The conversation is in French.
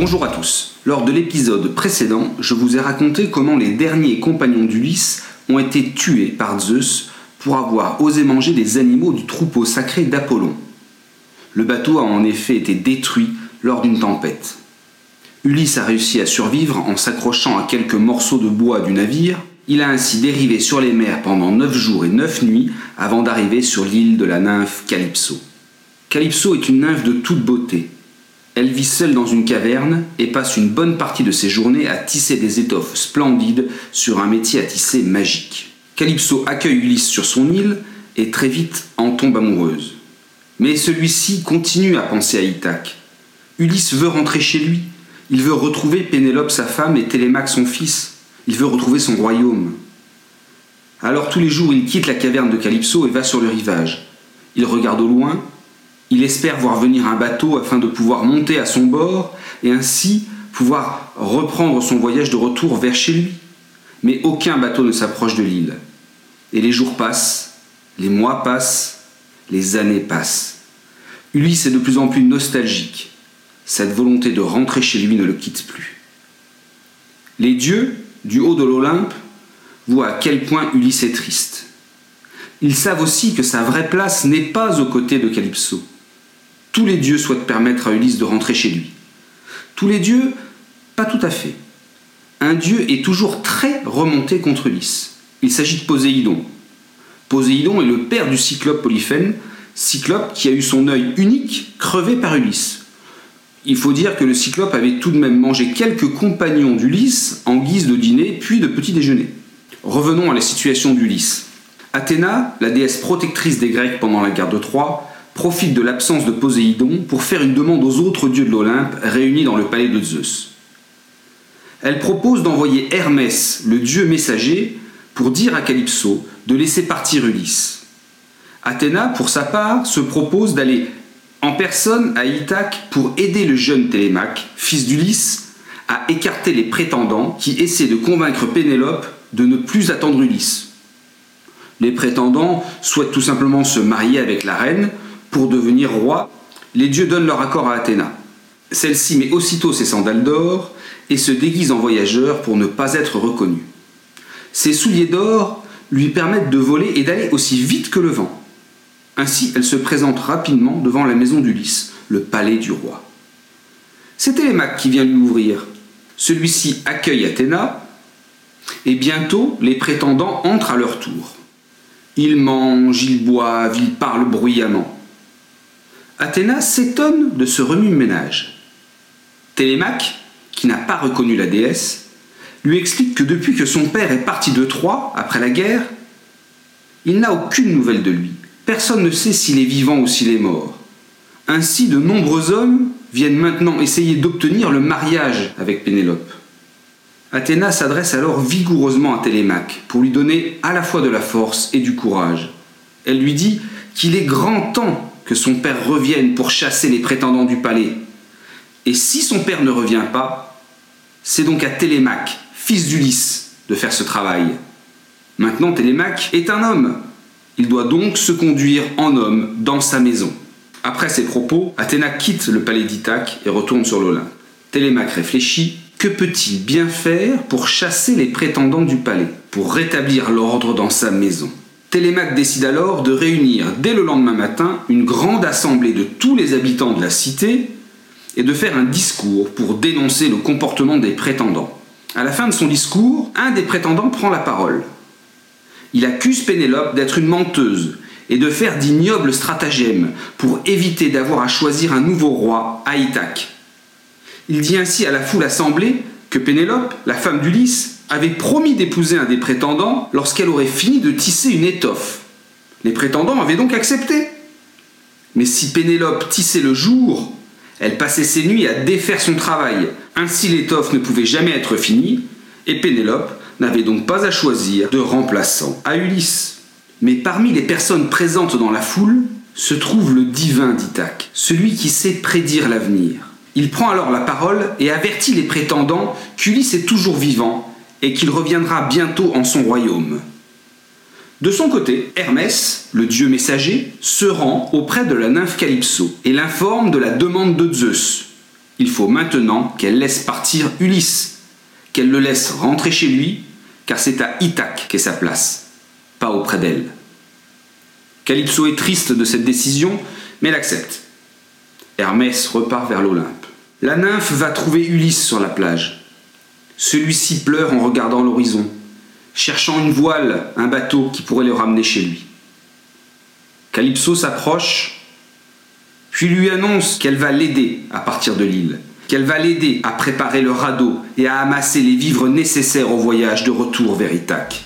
Bonjour à tous. Lors de l'épisode précédent, je vous ai raconté comment les derniers compagnons d'Ulysse ont été tués par Zeus pour avoir osé manger des animaux du troupeau sacré d'Apollon. Le bateau a en effet été détruit lors d'une tempête. Ulysse a réussi à survivre en s'accrochant à quelques morceaux de bois du navire. Il a ainsi dérivé sur les mers pendant neuf jours et neuf nuits avant d'arriver sur l'île de la nymphe Calypso. Calypso est une nymphe de toute beauté. Elle vit seule dans une caverne et passe une bonne partie de ses journées à tisser des étoffes splendides sur un métier à tisser magique. Calypso accueille Ulysse sur son île et très vite en tombe amoureuse. Mais celui-ci continue à penser à Ithaque. Ulysse veut rentrer chez lui. Il veut retrouver Pénélope sa femme et Télémaque son fils. Il veut retrouver son royaume. Alors tous les jours il quitte la caverne de Calypso et va sur le rivage. Il regarde au loin, il espère voir venir un bateau afin de pouvoir monter à son bord et ainsi pouvoir reprendre son voyage de retour vers chez lui. Mais aucun bateau ne s'approche de l'île. Et les jours passent, les mois passent, les années passent. Ulysse est de plus en plus nostalgique. Cette volonté de rentrer chez lui ne le quitte plus. Les dieux, du haut de l'Olympe, voient à quel point Ulysse est triste. Ils savent aussi que sa vraie place n'est pas aux côtés de Calypso. Tous les dieux souhaitent permettre à Ulysse de rentrer chez lui. Tous les dieux, pas tout à fait. Un dieu est toujours très remonté contre Ulysse. Il s'agit de Poséidon. Poséidon est le père du cyclope Polyphène, cyclope qui a eu son œil unique crevé par Ulysse. Il faut dire que le cyclope avait tout de même mangé quelques compagnons d'Ulysse en guise de dîner puis de petit déjeuner. Revenons à la situation d'Ulysse. Athéna, la déesse protectrice des Grecs pendant la guerre de Troie, profite de l'absence de Poséidon pour faire une demande aux autres dieux de l'Olympe réunis dans le palais de Zeus. Elle propose d'envoyer Hermès, le dieu messager, pour dire à Calypso de laisser partir Ulysse. Athéna, pour sa part, se propose d'aller en personne à Ithaque pour aider le jeune Télémaque, fils d'Ulysse, à écarter les prétendants qui essaient de convaincre Pénélope de ne plus attendre Ulysse. Les prétendants souhaitent tout simplement se marier avec la reine pour devenir roi, les dieux donnent leur accord à Athéna. Celle-ci met aussitôt ses sandales d'or et se déguise en voyageur pour ne pas être reconnue. Ses souliers d'or lui permettent de voler et d'aller aussi vite que le vent. Ainsi, elle se présente rapidement devant la maison d'Ulysse, le palais du roi. C'est Télémaque qui vient lui ouvrir. Celui-ci accueille Athéna, et bientôt les prétendants entrent à leur tour. Ils mangent, ils boivent, ils parlent bruyamment. Athéna s'étonne de ce remue-ménage. Télémaque, qui n'a pas reconnu la déesse, lui explique que depuis que son père est parti de Troie, après la guerre, il n'a aucune nouvelle de lui. Personne ne sait s'il est vivant ou s'il est mort. Ainsi, de nombreux hommes viennent maintenant essayer d'obtenir le mariage avec Pénélope. Athéna s'adresse alors vigoureusement à Télémaque pour lui donner à la fois de la force et du courage. Elle lui dit qu'il est grand temps que son père revienne pour chasser les prétendants du palais. Et si son père ne revient pas, c'est donc à Télémaque, fils d'Ulysse, de faire ce travail. Maintenant, Télémaque est un homme. Il doit donc se conduire en homme dans sa maison. Après ces propos, Athéna quitte le palais d'Ithaque et retourne sur l'Olympe. Télémaque réfléchit. Que peut-il bien faire pour chasser les prétendants du palais, pour rétablir l'ordre dans sa maison? Télémaque décide alors de réunir dès le lendemain matin une grande assemblée de tous les habitants de la cité et de faire un discours pour dénoncer le comportement des prétendants. À la fin de son discours, un des prétendants prend la parole. Il accuse Pénélope d'être une menteuse et de faire d'ignobles stratagèmes pour éviter d'avoir à choisir un nouveau roi à Ithaque. Il dit ainsi à la foule assemblée que Pénélope, la femme d'Ulysse, avait promis d'épouser un des prétendants lorsqu'elle aurait fini de tisser une étoffe. Les prétendants avaient donc accepté. Mais si Pénélope tissait le jour, elle passait ses nuits à défaire son travail. Ainsi l'étoffe ne pouvait jamais être finie, et Pénélope n'avait donc pas à choisir de remplaçant à Ulysse. Mais parmi les personnes présentes dans la foule se trouve le divin d'Ithaque, celui qui sait prédire l'avenir. Il prend alors la parole et avertit les prétendants qu'Ulysse est toujours vivant et qu'il reviendra bientôt en son royaume. De son côté, Hermès, le dieu messager, se rend auprès de la nymphe Calypso et l'informe de la demande de Zeus. Il faut maintenant qu'elle laisse partir Ulysse, qu'elle le laisse rentrer chez lui, car c'est à Ithaque qu'est sa place, pas auprès d'elle. Calypso est triste de cette décision, mais l'accepte. Hermès repart vers l'Olympe. La nymphe va trouver Ulysse sur la plage. Celui-ci pleure en regardant l'horizon, cherchant une voile, un bateau qui pourrait le ramener chez lui. Calypso s'approche, puis lui annonce qu'elle va l'aider à partir de l'île, qu'elle va l'aider à préparer le radeau et à amasser les vivres nécessaires au voyage de retour vers Ithaque.